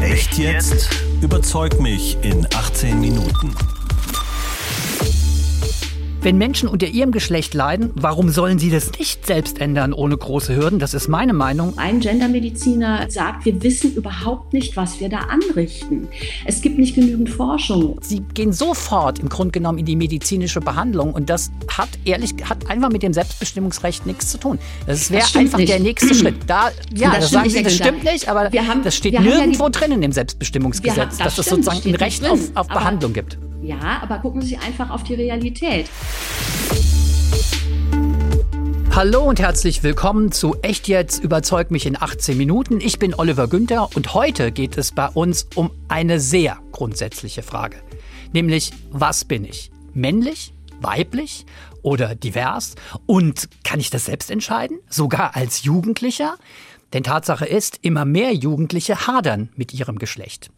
Echt jetzt? Überzeug mich in 18 Minuten. Wenn Menschen unter ihrem Geschlecht leiden, warum sollen sie das nicht selbst ändern ohne große Hürden? Das ist meine Meinung. Ein Gendermediziner sagt, wir wissen überhaupt nicht, was wir da anrichten. Es gibt nicht genügend Forschung. Sie gehen sofort im Grunde genommen in die medizinische Behandlung und das hat ehrlich hat einfach mit dem Selbstbestimmungsrecht nichts zu tun. Das wäre einfach nicht. der nächste Schritt. Da, ja, das, Das sagen Sie, das stimmt nicht, aber Wir haben- das steht haben ja nirgendwo die- drin in dem Wir haben- Selbstbestimmungsgesetz, das dass es stimmt, sozusagen ein Recht auf, auf Behandlung gibt. Ja, aber gucken Sie einfach auf die Realität. Hallo und herzlich willkommen zu Echt jetzt überzeug mich in 18 Minuten. Ich bin Oliver Günther und heute geht es bei uns um eine sehr grundsätzliche Frage. Nämlich, was bin ich? Männlich? Weiblich? Oder divers? Und kann ich das selbst entscheiden? Sogar als Jugendlicher? Denn Tatsache ist, immer mehr Jugendliche hadern mit ihrem Geschlecht.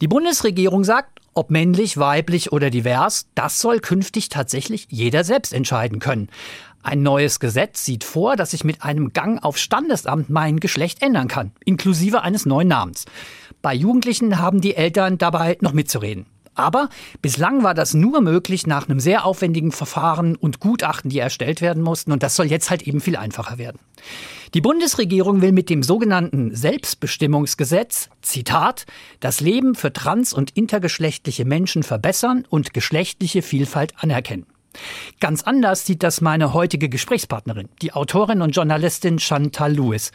Die Bundesregierung sagt, ob männlich, weiblich oder divers, das soll künftig tatsächlich jeder selbst entscheiden können. Ein neues Gesetz sieht vor, dass ich mit einem Gang auf Standesamt mein Geschlecht ändern kann, inklusive eines neuen Namens. Bei Jugendlichen haben die Eltern dabei noch mitzureden. Aber bislang war das nur möglich nach einem sehr aufwendigen Verfahren und Gutachten, die erstellt werden mussten. Und das soll jetzt halt eben viel einfacher werden. Die Bundesregierung will mit dem sogenannten Selbstbestimmungsgesetz, Zitat, das Leben für trans- und intergeschlechtliche Menschen verbessern und geschlechtliche Vielfalt anerkennen. Ganz anders sieht das meine heutige Gesprächspartnerin, die Autorin und Journalistin Chantal Lewis.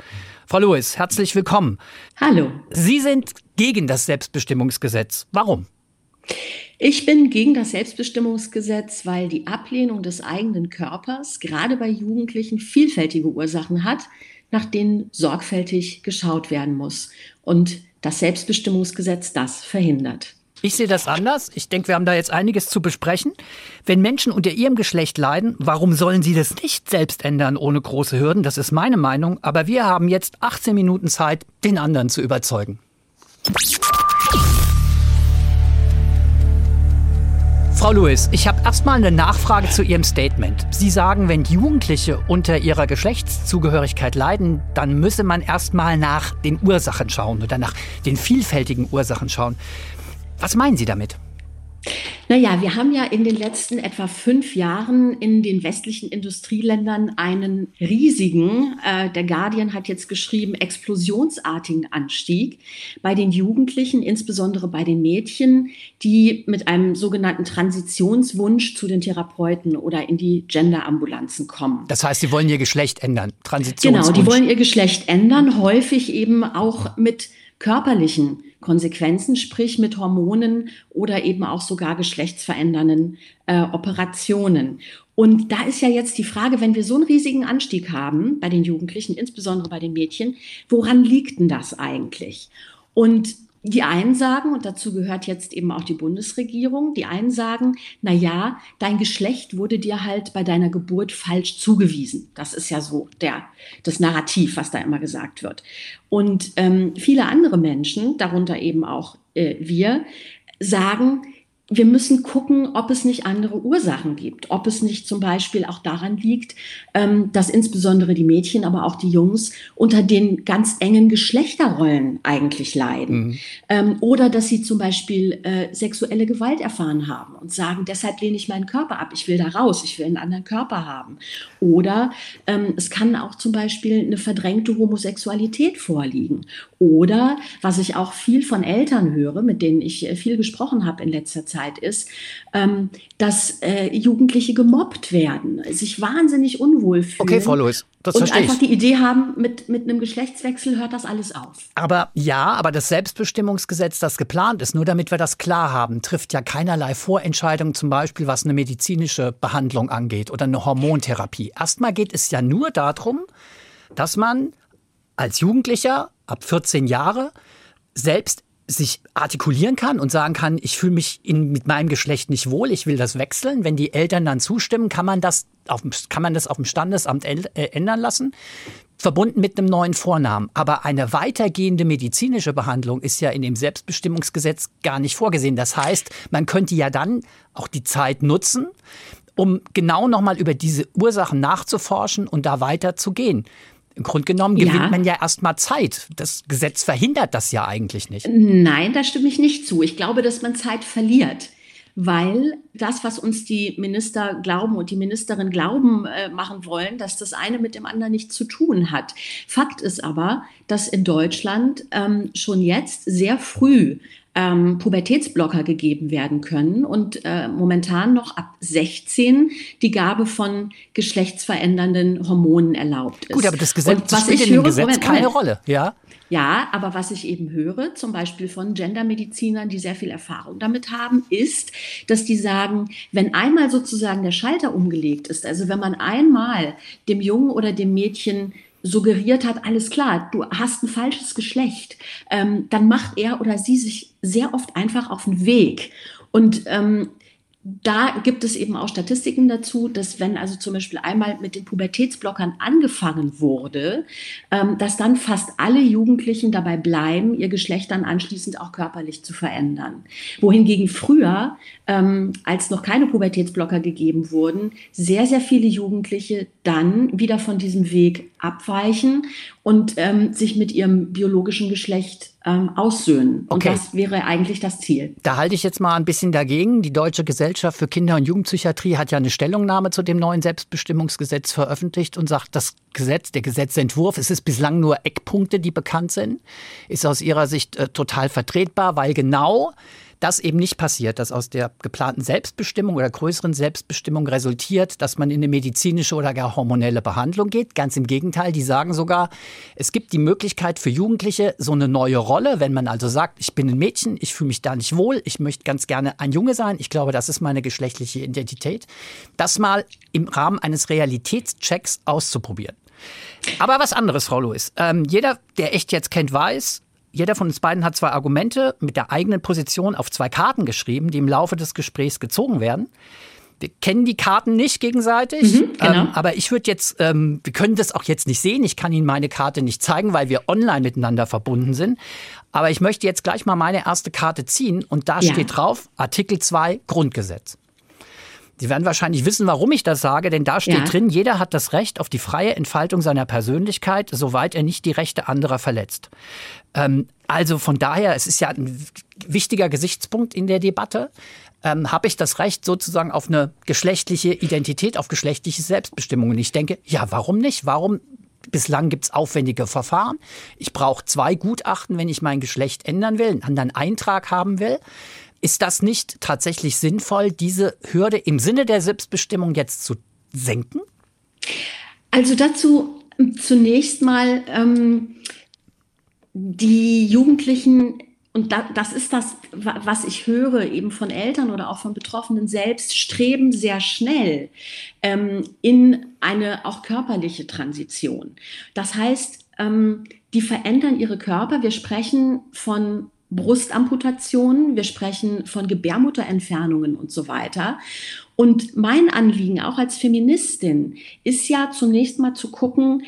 Frau Lewis, herzlich willkommen. Hallo. Sie sind gegen das Selbstbestimmungsgesetz. Warum? Ich bin gegen das Selbstbestimmungsgesetz, weil die Ablehnung des eigenen Körpers gerade bei Jugendlichen vielfältige Ursachen hat, nach denen sorgfältig geschaut werden muss. Und das Selbstbestimmungsgesetz das verhindert. Ich sehe das anders. Ich denke, wir haben da jetzt einiges zu besprechen. Wenn Menschen unter ihrem Geschlecht leiden, warum sollen sie das nicht selbst ändern ohne große Hürden? Das ist meine Meinung. Aber wir haben jetzt 18 Minuten Zeit, den anderen zu überzeugen. Frau Lewis, ich habe erstmal eine Nachfrage zu Ihrem Statement. Sie sagen, wenn Jugendliche unter ihrer Geschlechtszugehörigkeit leiden, dann müsse man erstmal nach den Ursachen schauen oder nach den vielfältigen Ursachen schauen. Was meinen Sie damit? Naja, wir haben ja in den letzten etwa fünf Jahren in den westlichen Industrieländern einen riesigen, äh, der Guardian hat jetzt geschrieben, explosionsartigen Anstieg bei den Jugendlichen, insbesondere bei den Mädchen, die mit einem sogenannten Transitionswunsch zu den Therapeuten oder in die Genderambulanzen kommen. Das heißt, Sie wollen Ihr Geschlecht ändern. Transitionswunsch. Genau, die wollen ihr Geschlecht ändern, häufig eben auch mit körperlichen Konsequenzen, sprich mit Hormonen oder eben auch sogar geschlechtsverändernden äh, Operationen. Und da ist ja jetzt die Frage, wenn wir so einen riesigen Anstieg haben bei den Jugendlichen, insbesondere bei den Mädchen, woran liegt denn das eigentlich? Und die einen sagen, und dazu gehört jetzt eben auch die Bundesregierung, die einen sagen, na ja, dein Geschlecht wurde dir halt bei deiner Geburt falsch zugewiesen. Das ist ja so der, das Narrativ, was da immer gesagt wird. Und ähm, viele andere Menschen, darunter eben auch äh, wir, sagen, wir müssen gucken, ob es nicht andere Ursachen gibt, ob es nicht zum Beispiel auch daran liegt, ähm, dass insbesondere die Mädchen, aber auch die Jungs unter den ganz engen Geschlechterrollen eigentlich leiden. Mhm. Ähm, oder dass sie zum Beispiel äh, sexuelle Gewalt erfahren haben und sagen, deshalb lehne ich meinen Körper ab, ich will da raus, ich will einen anderen Körper haben. Oder ähm, es kann auch zum Beispiel eine verdrängte Homosexualität vorliegen. Oder was ich auch viel von Eltern höre, mit denen ich äh, viel gesprochen habe in letzter Zeit, ist, ähm, dass äh, Jugendliche gemobbt werden, sich wahnsinnig unwohl fühlen. Okay, Frau Lewis, das und verstehe einfach ich. die Idee haben, mit, mit einem Geschlechtswechsel hört das alles auf. Aber ja, aber das Selbstbestimmungsgesetz, das geplant ist, nur damit wir das klar haben, trifft ja keinerlei Vorentscheidung, zum Beispiel was eine medizinische Behandlung angeht oder eine Hormontherapie. Erstmal geht es ja nur darum, dass man als Jugendlicher ab 14 Jahre selbst sich artikulieren kann und sagen kann, ich fühle mich in, mit meinem Geschlecht nicht wohl, ich will das wechseln. Wenn die Eltern dann zustimmen, kann man das auf, dem- kann man das auf dem Standesamt äh, ändern lassen, verbunden mit einem neuen Vornamen. Aber eine weitergehende medizinische Behandlung ist ja in dem Selbstbestimmungsgesetz gar nicht vorgesehen. Das heißt, man könnte ja dann auch die Zeit nutzen, um genau nochmal über diese Ursachen nachzuforschen und da weiter zu gehen. Im Grunde genommen gewinnt ja. man ja erstmal Zeit. Das Gesetz verhindert das ja eigentlich nicht. Nein, da stimme ich nicht zu. Ich glaube, dass man Zeit verliert weil das, was uns die Minister glauben und die Ministerin glauben äh, machen wollen, dass das eine mit dem anderen nichts zu tun hat. Fakt ist aber, dass in Deutschland ähm, schon jetzt sehr früh ähm, Pubertätsblocker gegeben werden können und äh, momentan noch ab 16 die Gabe von geschlechtsverändernden Hormonen erlaubt ist. Gut, aber das Gesetz und was spielt ich in höre, Gesetz Moment, keine. Rolle, ja? Ja, aber was ich eben höre, zum Beispiel von Gendermedizinern, die sehr viel Erfahrung damit haben, ist, dass die sagen, wenn einmal sozusagen der Schalter umgelegt ist, also wenn man einmal dem Jungen oder dem Mädchen suggeriert hat, alles klar, du hast ein falsches Geschlecht, ähm, dann macht er oder sie sich sehr oft einfach auf den Weg. Und ähm, da gibt es eben auch Statistiken dazu, dass wenn also zum Beispiel einmal mit den Pubertätsblockern angefangen wurde, ähm, dass dann fast alle Jugendlichen dabei bleiben, ihr Geschlecht dann anschließend auch körperlich zu verändern. Wohingegen früher, ähm, als noch keine Pubertätsblocker gegeben wurden, sehr, sehr viele Jugendliche dann wieder von diesem Weg abweichen und ähm, sich mit ihrem biologischen Geschlecht ähm, aussöhnen. Okay. Und das wäre eigentlich das Ziel. Da halte ich jetzt mal ein bisschen dagegen. Die Deutsche Gesellschaft für Kinder- und Jugendpsychiatrie hat ja eine Stellungnahme zu dem neuen Selbstbestimmungsgesetz veröffentlicht und sagt, das Gesetz, der Gesetzentwurf, es ist bislang nur Eckpunkte, die bekannt sind, ist aus ihrer Sicht äh, total vertretbar, weil genau das eben nicht passiert, dass aus der geplanten Selbstbestimmung oder größeren Selbstbestimmung resultiert, dass man in eine medizinische oder gar hormonelle Behandlung geht. Ganz im Gegenteil, die sagen sogar, es gibt die Möglichkeit für Jugendliche so eine neue Rolle, wenn man also sagt, ich bin ein Mädchen, ich fühle mich da nicht wohl, ich möchte ganz gerne ein Junge sein, ich glaube, das ist meine geschlechtliche Identität, das mal im Rahmen eines Realitätschecks auszuprobieren. Aber was anderes, Frau Lewis. Ähm, jeder, der echt jetzt kennt, weiß, jeder von uns beiden hat zwei Argumente mit der eigenen Position auf zwei Karten geschrieben, die im Laufe des Gesprächs gezogen werden. Wir kennen die Karten nicht gegenseitig, mhm, genau. ähm, aber ich würde jetzt, ähm, wir können das auch jetzt nicht sehen. Ich kann Ihnen meine Karte nicht zeigen, weil wir online miteinander verbunden sind. Aber ich möchte jetzt gleich mal meine erste Karte ziehen und da ja. steht drauf Artikel 2 Grundgesetz. Sie werden wahrscheinlich wissen, warum ich das sage, denn da steht ja. drin, jeder hat das Recht auf die freie Entfaltung seiner Persönlichkeit, soweit er nicht die Rechte anderer verletzt. Ähm, also von daher, es ist ja ein wichtiger Gesichtspunkt in der Debatte. Ähm, habe ich das Recht sozusagen auf eine geschlechtliche Identität, auf geschlechtliche Selbstbestimmung? Und ich denke, ja, warum nicht? Warum Bislang gibt es aufwendige Verfahren. Ich brauche zwei Gutachten, wenn ich mein Geschlecht ändern will, einen anderen Eintrag haben will. Ist das nicht tatsächlich sinnvoll, diese Hürde im Sinne der Selbstbestimmung jetzt zu senken? Also dazu zunächst mal ähm, die Jugendlichen und da, das ist das, was ich höre, eben von Eltern oder auch von Betroffenen selbst, streben sehr schnell ähm, in eine auch körperliche Transition. Das heißt, ähm, die verändern ihre Körper. Wir sprechen von Brustamputationen, wir sprechen von Gebärmutterentfernungen und so weiter. Und mein Anliegen auch als Feministin ist ja zunächst mal zu gucken,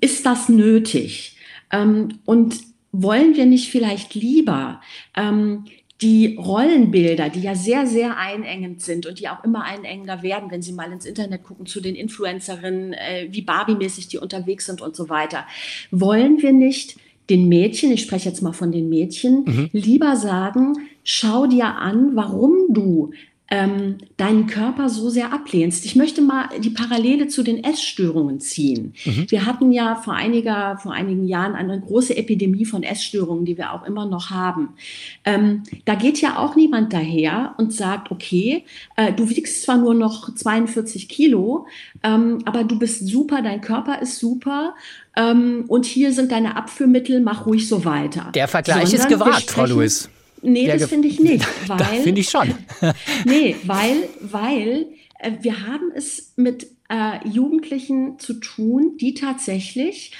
ist das nötig? Ähm, und wollen wir nicht vielleicht lieber ähm, die Rollenbilder, die ja sehr, sehr einengend sind und die auch immer einengender werden, wenn Sie mal ins Internet gucken zu den Influencerinnen, äh, wie Barbie-mäßig die unterwegs sind und so weiter, wollen wir nicht den Mädchen, ich spreche jetzt mal von den Mädchen, mhm. lieber sagen, schau dir an, warum du ähm, deinen Körper so sehr ablehnst. Ich möchte mal die Parallele zu den Essstörungen ziehen. Mhm. Wir hatten ja vor, einiger, vor einigen Jahren eine große Epidemie von Essstörungen, die wir auch immer noch haben. Ähm, da geht ja auch niemand daher und sagt, okay, äh, du wiegst zwar nur noch 42 Kilo, ähm, aber du bist super, dein Körper ist super ähm, und hier sind deine Abführmittel, mach ruhig so weiter. Der Vergleich Sondern ist gewagt, Frau Lewis. Nee, das finde ich nicht. Weil, finde ich schon. nee, weil, weil äh, wir haben es mit äh, Jugendlichen zu tun, die tatsächlich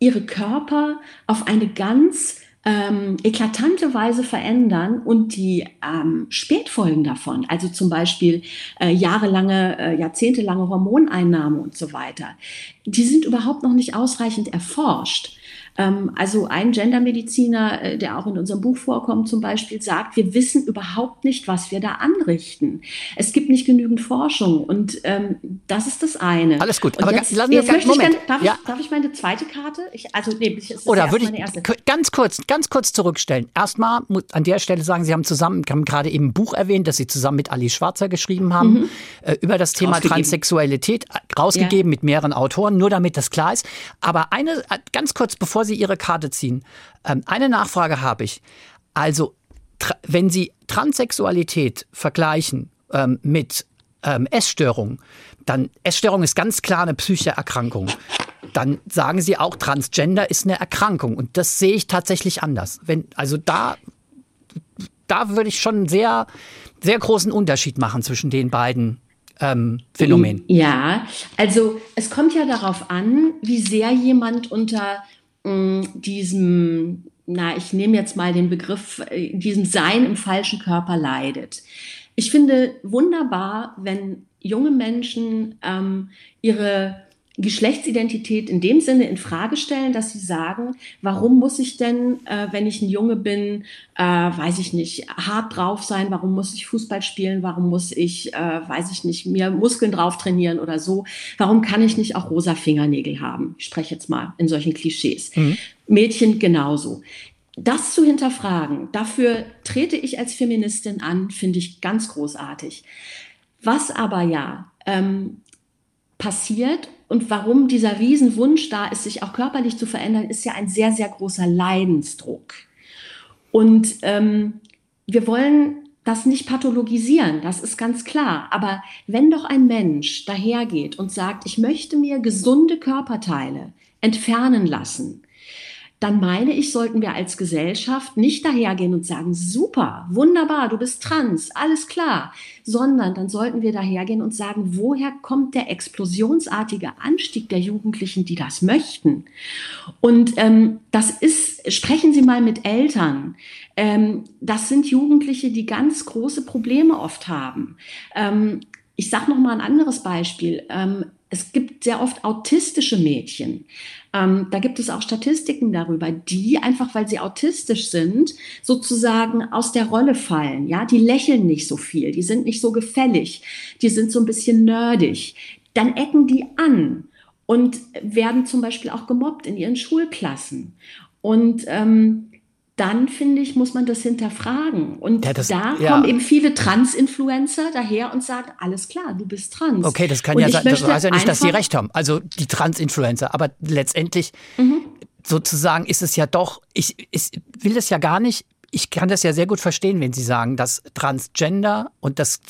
ihre Körper auf eine ganz ähm, eklatante Weise verändern und die ähm, Spätfolgen davon, also zum Beispiel äh, jahrelange, äh, jahrzehntelange Hormoneinnahme und so weiter, die sind überhaupt noch nicht ausreichend erforscht. Ähm, also ein Gendermediziner, äh, der auch in unserem Buch vorkommt, zum Beispiel sagt, wir wissen überhaupt nicht, was wir da anrichten. Es gibt nicht genügend Forschung und ähm, das ist das eine. Alles gut, und aber jetzt, lassen wir jetzt möchte Moment. Ich darf, ja. ich, darf ich meine zweite Karte? Ich, also nee, Oder würde meine ich erste. ganz kurz, ganz kurz zurückstellen. Erstmal muss an der Stelle sagen, Sie haben zusammen, haben gerade eben ein Buch erwähnt, das Sie zusammen mit Ali Schwarzer geschrieben haben, Mhm. äh, über das Thema. Transsexualität, äh, rausgegeben Ja. mit mehreren Autoren, nur damit das klar ist. Aber eine, äh, ganz kurz, bevor Sie Ihre Karte ziehen, ähm, eine Nachfrage habe ich. Also, wenn Sie Transsexualität vergleichen ähm, mit ähm, Essstörung, dann Essstörung ist ganz klar eine psychische Erkrankung. Dann sagen Sie auch, Transgender ist eine Erkrankung. Und das sehe ich tatsächlich anders. Wenn, also da, da würde ich schon einen sehr, sehr großen Unterschied machen zwischen den beiden ähm, Phänomenen. Ja, also es kommt ja darauf an, wie sehr jemand unter mh, diesem, na, ich nehme jetzt mal den Begriff, äh, diesem Sein im falschen Körper leidet. Ich finde wunderbar, wenn junge Menschen ähm, ihre Geschlechtsidentität in dem Sinne in Frage stellen, dass sie sagen, warum muss ich denn, äh, wenn ich ein Junge bin, äh, weiß ich nicht, hart drauf sein, warum muss ich Fußball spielen, warum muss ich, äh, weiß ich nicht, mir Muskeln drauf trainieren oder so, warum kann ich nicht auch rosa Fingernägel haben? Ich spreche jetzt mal in solchen Klischees. Mädchen genauso. Das zu hinterfragen, dafür trete ich als Feministin an, finde ich ganz großartig. Was aber ja ähm, passiert und warum dieser Riesenwunsch da ist, sich auch körperlich zu verändern, ist ja ein sehr, sehr großer Leidensdruck. Und ähm, wir wollen das nicht pathologisieren, das ist ganz klar. Aber wenn doch ein Mensch dahergeht und sagt, ich möchte mir gesunde Körperteile entfernen lassen, dann meine ich, sollten wir als Gesellschaft nicht dahergehen und sagen, super, wunderbar, du bist trans, alles klar, sondern dann sollten wir dahergehen und sagen, woher kommt der explosionsartige Anstieg der Jugendlichen, die das möchten? Und ähm, das ist, sprechen Sie mal mit Eltern. Ähm, das sind Jugendliche, die ganz große Probleme oft haben. Ähm, ich sage noch mal ein anderes Beispiel. Ähm, es gibt sehr oft autistische Mädchen. Ähm, da gibt es auch Statistiken darüber, die einfach, weil sie autistisch sind, sozusagen aus der Rolle fallen. Ja, die lächeln nicht so viel, die sind nicht so gefällig, die sind so ein bisschen nerdig. Dann ecken die an und werden zum Beispiel auch gemobbt in ihren Schulklassen. Und ähm, dann finde ich, muss man das hinterfragen. Und Ja, das- da ja. kommen eben viele Trans-Influencer daher und sagen, alles klar, du bist trans. Okay, das kann Und ja sein. Das heißt ja nicht, dass sie recht haben. Also die Trans-Influencer. Aber letztendlich Mhm. sozusagen ist es ja doch, ich, ich will das ja gar nicht, ich kann das ja sehr gut verstehen, wenn Sie sagen, dass Transgender und das,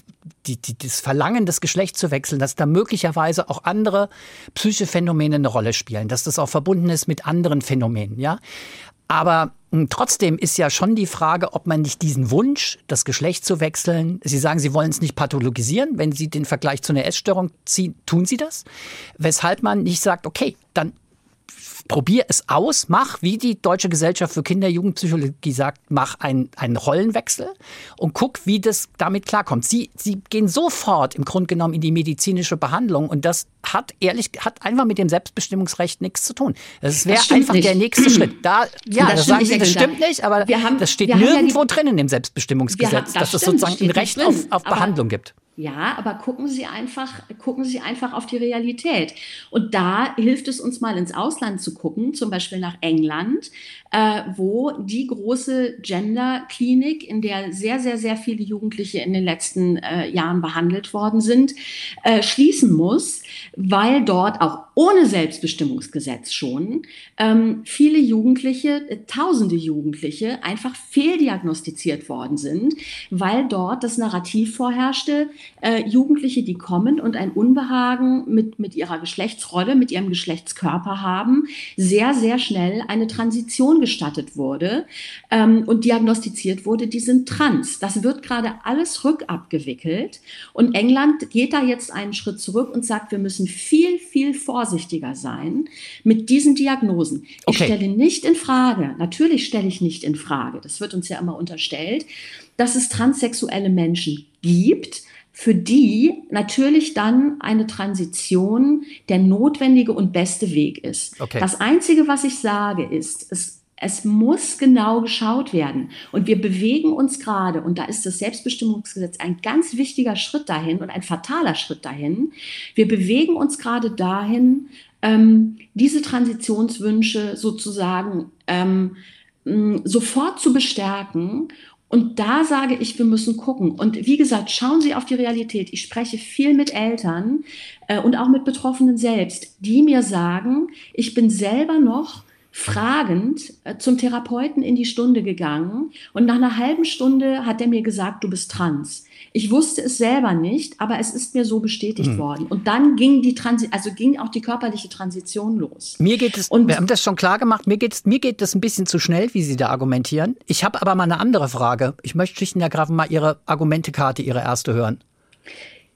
die, die, das Verlangen, das Geschlecht zu wechseln, dass da möglicherweise auch andere psychische Phänomene eine Rolle spielen, dass das auch verbunden ist mit anderen Phänomenen, ja. Aber mh, trotzdem ist ja schon die Frage, ob man nicht diesen Wunsch, das Geschlecht zu wechseln, Sie sagen, Sie wollen es nicht pathologisieren, wenn Sie den Vergleich zu einer Essstörung ziehen, tun Sie das? Weshalb man nicht sagt, okay, dann probier es aus, mach, wie die Deutsche Gesellschaft für Kinder- und Jugendpsychologie sagt, mach einen, einen Rollenwechsel und guck, wie das damit klarkommt. Sie, sie gehen sofort im Grunde genommen in die medizinische Behandlung und das hat ehrlich, hat einfach mit dem Selbstbestimmungsrecht nichts zu tun. Das wäre einfach nicht. der nächste Schritt. Da, ja, Das das, stimmt sagen nicht, Sie, das stimmt nicht, aber Wir haben- das steht haben ja nirgendwo drin in dem Wir haben- Selbstbestimmungsgesetz, das dass es stimmt, sozusagen ein Recht auf, drin. auf Aber- Behandlung gibt. Ja, aber gucken Sie einfach, gucken Sie einfach auf die Realität. Und da hilft es uns mal ins Ausland zu gucken, zum Beispiel nach England, äh, wo die große Gender-Klinik, in der sehr, sehr, sehr viele Jugendliche in den letzten äh, Jahren behandelt worden sind, äh, schließen muss, weil dort auch ohne Selbstbestimmungsgesetz schon ähm, viele Jugendliche, äh, tausende Jugendliche einfach fehldiagnostiziert worden sind, weil dort das Narrativ vorherrschte, äh, Jugendliche, die kommen und ein Unbehagen mit, mit ihrer Geschlechtsrolle, mit ihrem Geschlechtskörper haben, sehr, sehr schnell eine Transition gestattet wurde ähm, und diagnostiziert wurde, die sind trans. Das wird gerade alles rückabgewickelt und England geht da jetzt einen Schritt zurück und sagt, wir müssen viel, viel vorsichtiger sein mit diesen Diagnosen. Ich Okay. stelle nicht in Frage, natürlich stelle ich nicht in Frage, das wird uns ja immer unterstellt, dass es transsexuelle Menschen gibt, für die natürlich dann eine Transition der notwendige und beste Weg ist. Okay. Das Einzige, was ich sage, ist, es es muss genau geschaut werden. Und wir bewegen uns gerade, und da ist das Selbstbestimmungsgesetz ein ganz wichtiger Schritt dahin und ein fataler Schritt dahin. Wir bewegen uns gerade dahin, ähm, diese Transitionswünsche sozusagen ähm, sofort zu bestärken und da sage ich, wir müssen gucken. Und wie gesagt, schauen Sie auf die Realität. Ich spreche viel mit Eltern äh, und auch mit Betroffenen selbst, die mir sagen, ich bin selber noch fragend äh, zum Therapeuten in die Stunde gegangen und nach einer halben Stunde hat er mir gesagt, du bist trans. Ich wusste es selber nicht, aber es ist mir so bestätigt hm. worden. Und dann ging die Transi also ging auch die körperliche Transition los. Mir geht es, und wir haben das schon klar gemacht, mir geht es, mir geht das ein bisschen zu schnell, wie Sie da argumentieren. Ich habe aber mal eine andere Frage. Ich möchte schlicht und ergreifend mal Ihre Argumentekarte, Ihre erste hören.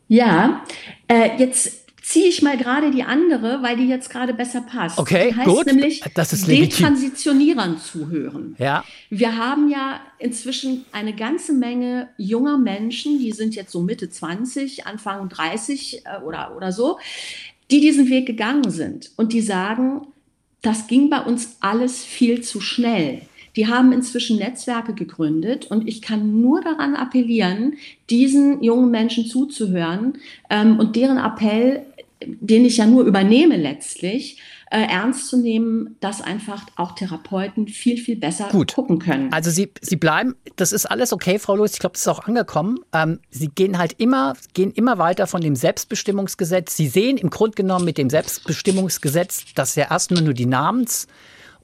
Ja, äh, jetzt ziehe ich mal gerade die andere, weil die jetzt gerade besser passt. Okay, die heißt gut. nämlich das ist Detransitionierern zuhören. Ja. Wir haben ja inzwischen eine ganze Menge junger Menschen, die sind jetzt so Mitte 20, Anfang 30 äh, oder, oder so, die diesen Weg gegangen sind und die sagen, das ging bei uns alles viel zu schnell. Die haben inzwischen Netzwerke gegründet und ich kann nur daran appellieren, diesen jungen Menschen zuzuhören ähm, und deren Appell den ich ja nur übernehme letztlich, äh, ernst zu nehmen, dass einfach auch Therapeuten viel, viel besser Gut. gucken können. Also Sie, Sie bleiben, das ist alles okay, Frau Lewis, ich glaube, das ist auch angekommen. Ähm, Sie gehen halt immer, gehen immer weiter von dem Selbstbestimmungsgesetz. Sie sehen im Grunde genommen mit dem Selbstbestimmungsgesetz, dass ja erst nur, nur die Namens-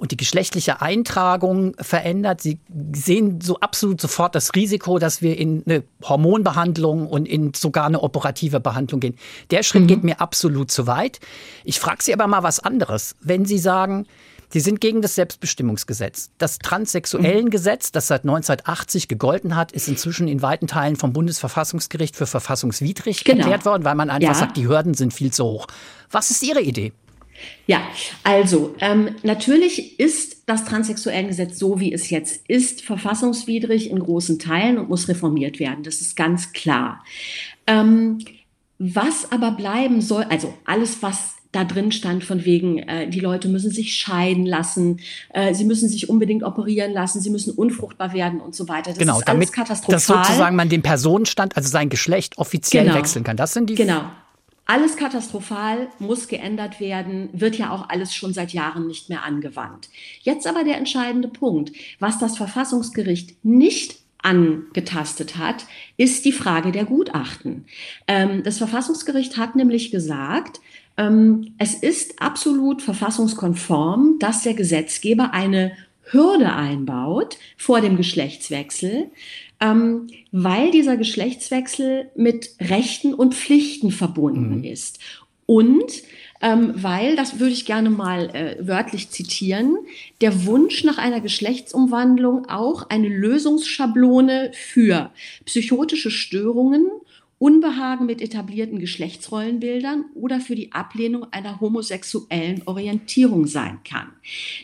und die geschlechtliche Eintragung verändert. Sie sehen so absolut sofort das Risiko, dass wir in eine Hormonbehandlung und in sogar eine operative Behandlung gehen. Der Schritt mhm. geht mir absolut zu weit. Ich frage Sie aber mal was anderes. Wenn Sie sagen, Sie sind gegen das Selbstbestimmungsgesetz. Das transsexuellen mhm. Gesetz, das seit 1980 gegolten hat, ist inzwischen in weiten Teilen vom Bundesverfassungsgericht für verfassungswidrig genau. erklärt worden, weil man einfach ja. sagt, die Hürden sind viel zu hoch. Was ist Ihre Idee? Ja, also ähm, natürlich ist das Transsexuellengesetz so, wie es jetzt ist, verfassungswidrig in großen Teilen und muss reformiert werden. Das ist ganz klar. Ähm, was aber bleiben soll, also alles, was da drin stand von wegen, äh, die Leute müssen sich scheiden lassen, äh, sie müssen sich unbedingt operieren lassen, sie müssen unfruchtbar werden und so weiter. Das genau, ist damit katastrophal. dass sozusagen man den Personenstand, also sein Geschlecht offiziell genau. wechseln kann. Das sind die genau alles katastrophal, muss geändert werden, wird ja auch alles schon seit Jahren nicht mehr angewandt. Jetzt aber der entscheidende Punkt. Was das Verfassungsgericht nicht angetastet hat, ist die Frage der Gutachten. Ähm, das Verfassungsgericht hat nämlich gesagt, ähm, es ist absolut verfassungskonform, dass der Gesetzgeber eine Hürde einbaut vor dem Geschlechtswechsel, ähm, weil dieser Geschlechtswechsel mit Rechten und Pflichten verbunden mhm. ist. Und ähm, weil, das würde ich gerne mal äh, wörtlich zitieren, der Wunsch nach einer Geschlechtsumwandlung auch eine Lösungsschablone für psychotische Störungen, Unbehagen mit etablierten Geschlechtsrollenbildern oder für die Ablehnung einer homosexuellen Orientierung sein kann.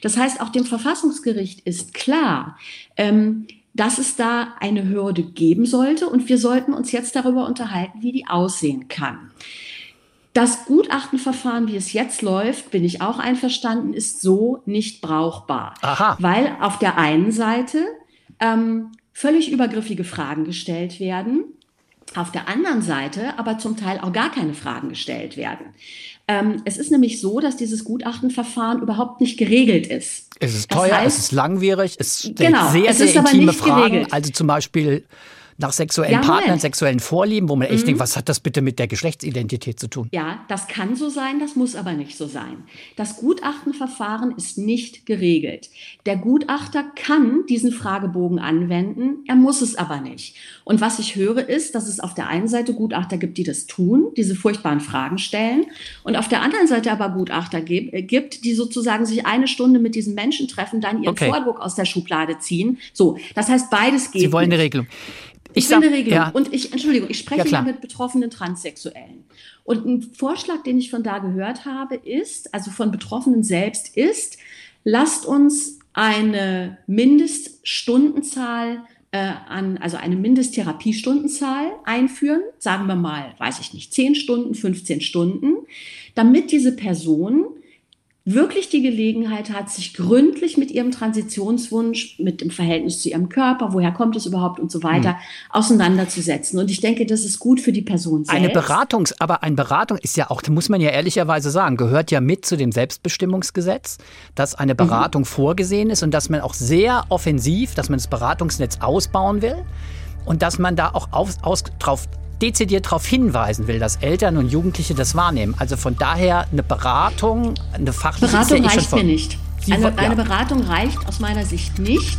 Das heißt, auch dem Verfassungsgericht ist klar, ähm, dass es da eine Hürde geben sollte und wir sollten uns jetzt darüber unterhalten, wie die aussehen kann. Das Gutachtenverfahren, wie es jetzt läuft, bin ich auch einverstanden, ist so nicht brauchbar. Aha. Weil auf der einen Seite ähm, völlig übergriffige Fragen gestellt werden, auf der anderen Seite aber zum Teil auch gar keine Fragen gestellt werden. Ähm, es ist nämlich so, dass dieses Gutachtenverfahren überhaupt nicht geregelt ist. Es ist teuer, heißt, es ist langwierig, es stellt genau, sehr, sehr intime Fragen. Geregelt. Also zum Beispiel nach sexuellen ja, Partnern, Moment. sexuellen Vorlieben, wo man echt mhm. denkt, was hat das bitte mit der Geschlechtsidentität zu tun? Ja, das kann so sein, das muss aber nicht so sein. Das Gutachtenverfahren ist nicht geregelt. Der Gutachter kann diesen Fragebogen anwenden, er muss es aber nicht. Und was ich höre ist, dass es auf der einen Seite Gutachter gibt, die das tun, diese furchtbaren Fragen stellen, und auf der anderen Seite aber Gutachter äh, gibt, die sozusagen sich eine Stunde mit diesen Menschen treffen, dann ihren okay. Vordruck aus der Schublade ziehen. So, das heißt, beides geht. Sie wollen eine Regelung. Ich, ich will eine Regelung. Ja. Und ich, Entschuldigung, ich spreche ja, mit betroffenen Transsexuellen. Und ein Vorschlag, den ich von da gehört habe, ist, also von Betroffenen selbst, ist, lasst uns eine Mindeststundenzahl äh, an, also eine Mindesttherapiestundenzahl einführen, sagen wir mal, weiß ich nicht, 10 Stunden, 15 Stunden, damit diese Person wirklich die Gelegenheit hat, sich gründlich mit ihrem Transitionswunsch, mit dem Verhältnis zu ihrem Körper, woher kommt es überhaupt und so weiter, hm. auseinanderzusetzen. Und ich denke, das ist gut für die Person selbst. Eine Beratungs-, aber eine Beratung ist ja auch, muss man ja ehrlicherweise sagen, gehört ja mit zu dem Selbstbestimmungsgesetz, dass eine mhm. Beratung mhm. vorgesehen ist und dass man auch sehr offensiv, dass man das Beratungsnetz ausbauen will und dass man da auch auf, aus, drauf dezidiert darauf hinweisen will, dass Eltern und Jugendliche das wahrnehmen. Also von daher eine Beratung, eine fachliche Beratung ja reicht mir nicht. eine, ja. eine Beratung reicht aus meiner Sicht nicht.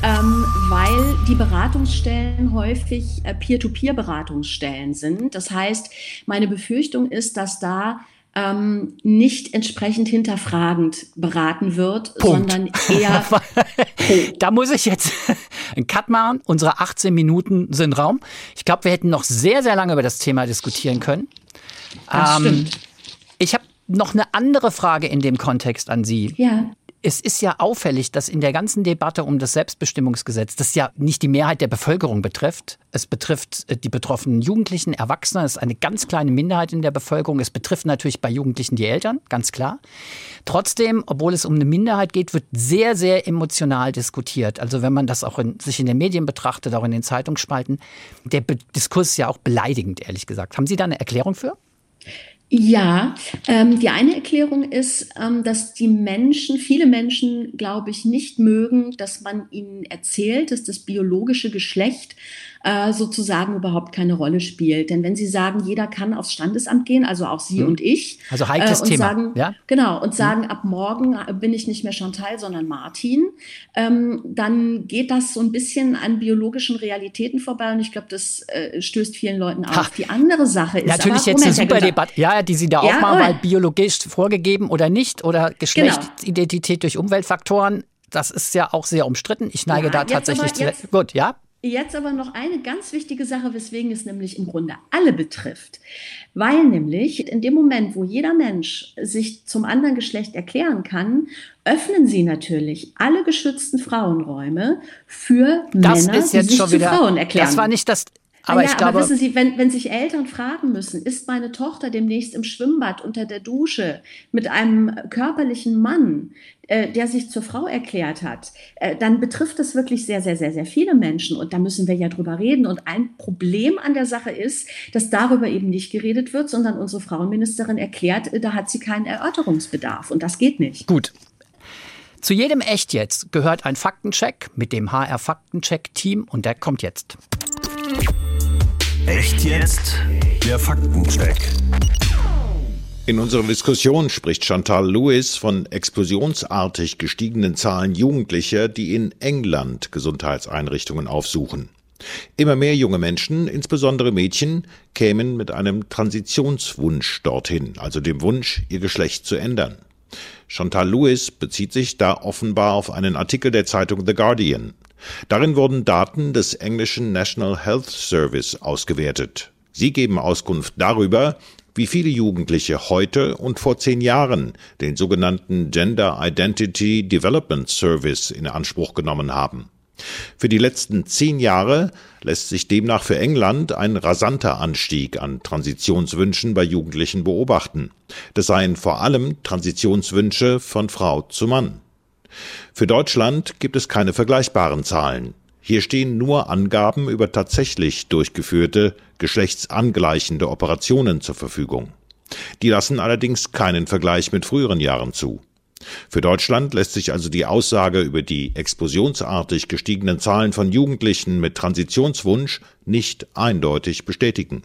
Ähm, weil die Beratungsstellen häufig äh, Peer-to-Peer-Beratungsstellen sind. Das heißt, meine Befürchtung ist, dass da ähm, nicht entsprechend hinterfragend beraten wird, Punkt. sondern eher. da muss ich jetzt einen Cut machen. Unsere 18 Minuten sind Raum. Ich glaube, wir hätten noch sehr, sehr lange über das Thema diskutieren können. Das ähm, stimmt. Ich habe noch eine andere Frage in dem Kontext an Sie. Ja es ist ja auffällig, dass in der ganzen Debatte um das Selbstbestimmungsgesetz, das ja nicht die Mehrheit der Bevölkerung betrifft, es betrifft äh, die betroffenen Jugendlichen, Erwachsene, es ist eine ganz kleine Minderheit in der Bevölkerung, es betrifft natürlich bei Jugendlichen die Eltern, ganz klar. Trotzdem, obwohl es um eine Minderheit geht, wird sehr, sehr emotional diskutiert. Also wenn man das auch in, sich in den Medien betrachtet, auch in den Zeitungsspalten, der Be Diskurs ist ja auch beleidigend, ehrlich gesagt. Haben Sie da eine Erklärung für? Ja, ähm, die eine Erklärung ist, ähm, dass die Menschen, viele Menschen, glaube ich, nicht mögen, dass man ihnen erzählt, dass das biologische Geschlecht äh, sozusagen überhaupt keine Rolle spielt. Denn wenn Sie sagen, jeder kann aufs Standesamt gehen, also auch Sie hm. und ich, also heikles äh, und Thema, sagen, ja? genau und hm. sagen, hm. ab morgen bin ich nicht mehr Chantal, sondern Martin, ähm, dann geht das so ein bisschen an biologischen Realitäten vorbei und ich glaube, das äh, stößt vielen Leuten auf. Ha. Die andere Sache ist natürlich aber, jetzt eine super Debatte, ja, die Sie da ja, aufmachen, weil biologisch vorgegeben oder nicht oder Geschlechtsidentität genau. durch Umweltfaktoren das ist ja auch sehr umstritten. Ich neige ja, da tatsächlich zu. Gut, ja. Jetzt aber noch eine ganz wichtige Sache, weswegen es nämlich im Grunde alle betrifft. Weil nämlich in dem Moment, wo jeder Mensch sich zum anderen Geschlecht erklären kann, öffnen sie natürlich alle geschützten Frauenräume für das Männer, die sich zu wieder, Frauen erklären. Das war nicht das aber ja, ich glaube, aber wissen Sie, wenn, wenn sich Eltern fragen müssen, ist meine Tochter demnächst im Schwimmbad unter der Dusche mit einem körperlichen Mann, äh, der sich zur Frau erklärt hat, äh, dann betrifft das wirklich sehr, sehr, sehr, sehr viele Menschen. Und da müssen wir ja drüber reden. Und ein Problem an der Sache ist, dass darüber eben nicht geredet wird, sondern unsere Frauenministerin erklärt, äh, da hat sie keinen Erörterungsbedarf. Und das geht nicht. Gut. Zu jedem Echt jetzt gehört ein Faktencheck mit dem HR Faktencheck-Team und der kommt jetzt. Echt jetzt? Der Faktencheck. In unserer Diskussion spricht Chantal Lewis von explosionsartig gestiegenen Zahlen Jugendlicher, die in England Gesundheitseinrichtungen aufsuchen. Immer mehr junge Menschen, insbesondere Mädchen, kämen mit einem Transitionswunsch dorthin, also dem Wunsch, ihr Geschlecht zu ändern. Chantal Lewis bezieht sich da offenbar auf einen Artikel der Zeitung The Guardian. Darin wurden Daten des englischen National Health Service ausgewertet. Sie geben Auskunft darüber, wie viele Jugendliche heute und vor zehn Jahren den sogenannten Gender Identity Development Service in Anspruch genommen haben. Für die letzten zehn Jahre lässt sich demnach für England ein rasanter Anstieg an Transitionswünschen bei Jugendlichen beobachten. Das seien vor allem Transitionswünsche von Frau zu Mann. Für Deutschland gibt es keine vergleichbaren Zahlen. Hier stehen nur Angaben über tatsächlich durchgeführte geschlechtsangleichende Operationen zur Verfügung. Die lassen allerdings keinen Vergleich mit früheren Jahren zu. Für Deutschland lässt sich also die Aussage über die explosionsartig gestiegenen Zahlen von Jugendlichen mit Transitionswunsch nicht eindeutig bestätigen.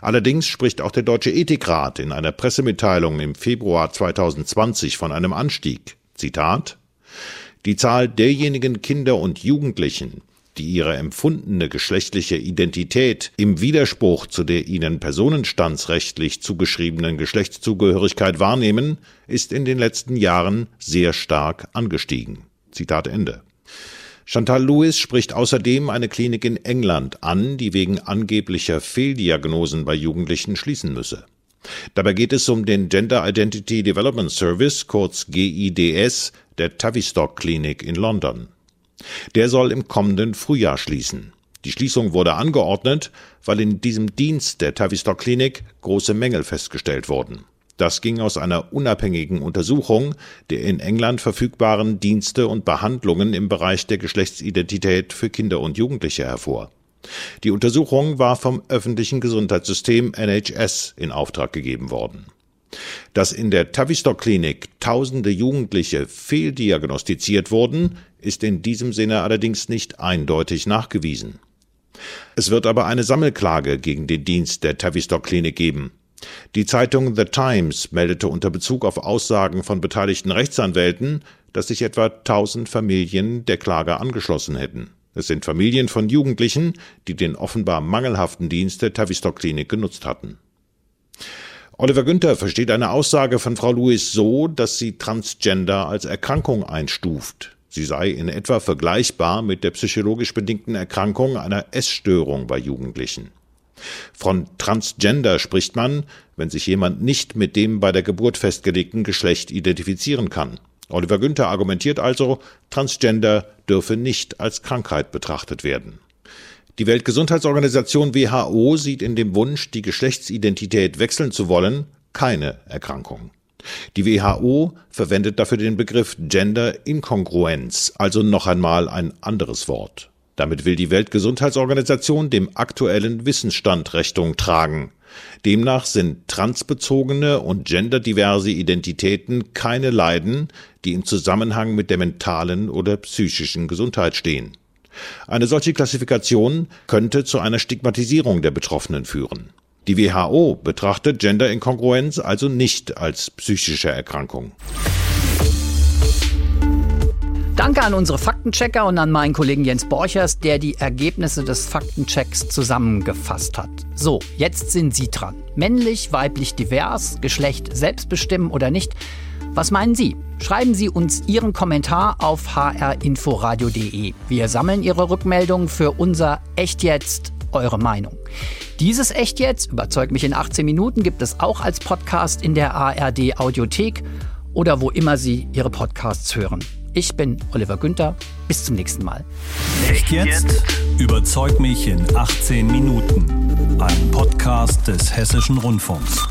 Allerdings spricht auch der Deutsche Ethikrat in einer Pressemitteilung im Februar 2020 von einem Anstieg. Zitat Die Zahl derjenigen Kinder und Jugendlichen, die ihre empfundene geschlechtliche Identität im Widerspruch zu der ihnen personenstandsrechtlich zugeschriebenen Geschlechtszugehörigkeit wahrnehmen, ist in den letzten Jahren sehr stark angestiegen. Zitat Ende. Chantal Lewis spricht außerdem eine Klinik in England an, die wegen angeblicher Fehldiagnosen bei Jugendlichen schließen müsse. Dabei geht es um den Gender Identity Development Service, kurz GIDS, der Tavistock Klinik in London. Der soll im kommenden Frühjahr schließen. Die Schließung wurde angeordnet, weil in diesem Dienst der Tavistock Klinik große Mängel festgestellt wurden. Das ging aus einer unabhängigen Untersuchung der in England verfügbaren Dienste und Behandlungen im Bereich der Geschlechtsidentität für Kinder und Jugendliche hervor. Die Untersuchung war vom öffentlichen Gesundheitssystem NHS in Auftrag gegeben worden. Dass in der Tavistock Klinik tausende Jugendliche fehldiagnostiziert wurden, ist in diesem Sinne allerdings nicht eindeutig nachgewiesen. Es wird aber eine Sammelklage gegen den Dienst der Tavistock Klinik geben. Die Zeitung The Times meldete unter Bezug auf Aussagen von beteiligten Rechtsanwälten, dass sich etwa 1000 Familien der Klage angeschlossen hätten. Es sind Familien von Jugendlichen, die den offenbar mangelhaften Dienst der Tavistock Klinik genutzt hatten. Oliver Günther versteht eine Aussage von Frau Lewis so, dass sie Transgender als Erkrankung einstuft. Sie sei in etwa vergleichbar mit der psychologisch bedingten Erkrankung einer Essstörung bei Jugendlichen. Von Transgender spricht man, wenn sich jemand nicht mit dem bei der Geburt festgelegten Geschlecht identifizieren kann. Oliver Günther argumentiert also, Transgender dürfe nicht als Krankheit betrachtet werden. Die Weltgesundheitsorganisation WHO sieht in dem Wunsch, die Geschlechtsidentität wechseln zu wollen, keine Erkrankung. Die WHO verwendet dafür den Begriff Gender Inkongruenz, also noch einmal ein anderes Wort. Damit will die Weltgesundheitsorganisation dem aktuellen Wissensstand Rechnung tragen. Demnach sind transbezogene und genderdiverse Identitäten keine Leiden, die im Zusammenhang mit der mentalen oder psychischen Gesundheit stehen. Eine solche Klassifikation könnte zu einer Stigmatisierung der Betroffenen führen. Die WHO betrachtet Genderinkongruenz also nicht als psychische Erkrankung. Danke an unsere Faktenchecker und an meinen Kollegen Jens Borchers, der die Ergebnisse des Faktenchecks zusammengefasst hat. So, jetzt sind Sie dran. Männlich, weiblich, divers, Geschlecht selbstbestimmen oder nicht? Was meinen Sie? Schreiben Sie uns Ihren Kommentar auf hrinforadio.de. Wir sammeln Ihre Rückmeldungen für unser Echt jetzt, eure Meinung. Dieses Echt jetzt, überzeugt mich in 18 Minuten, gibt es auch als Podcast in der ARD Audiothek oder wo immer Sie Ihre Podcasts hören. Ich bin Oliver Günther. Bis zum nächsten Mal. Echt jetzt? Überzeug mich in 18 Minuten. Ein Podcast des Hessischen Rundfunks.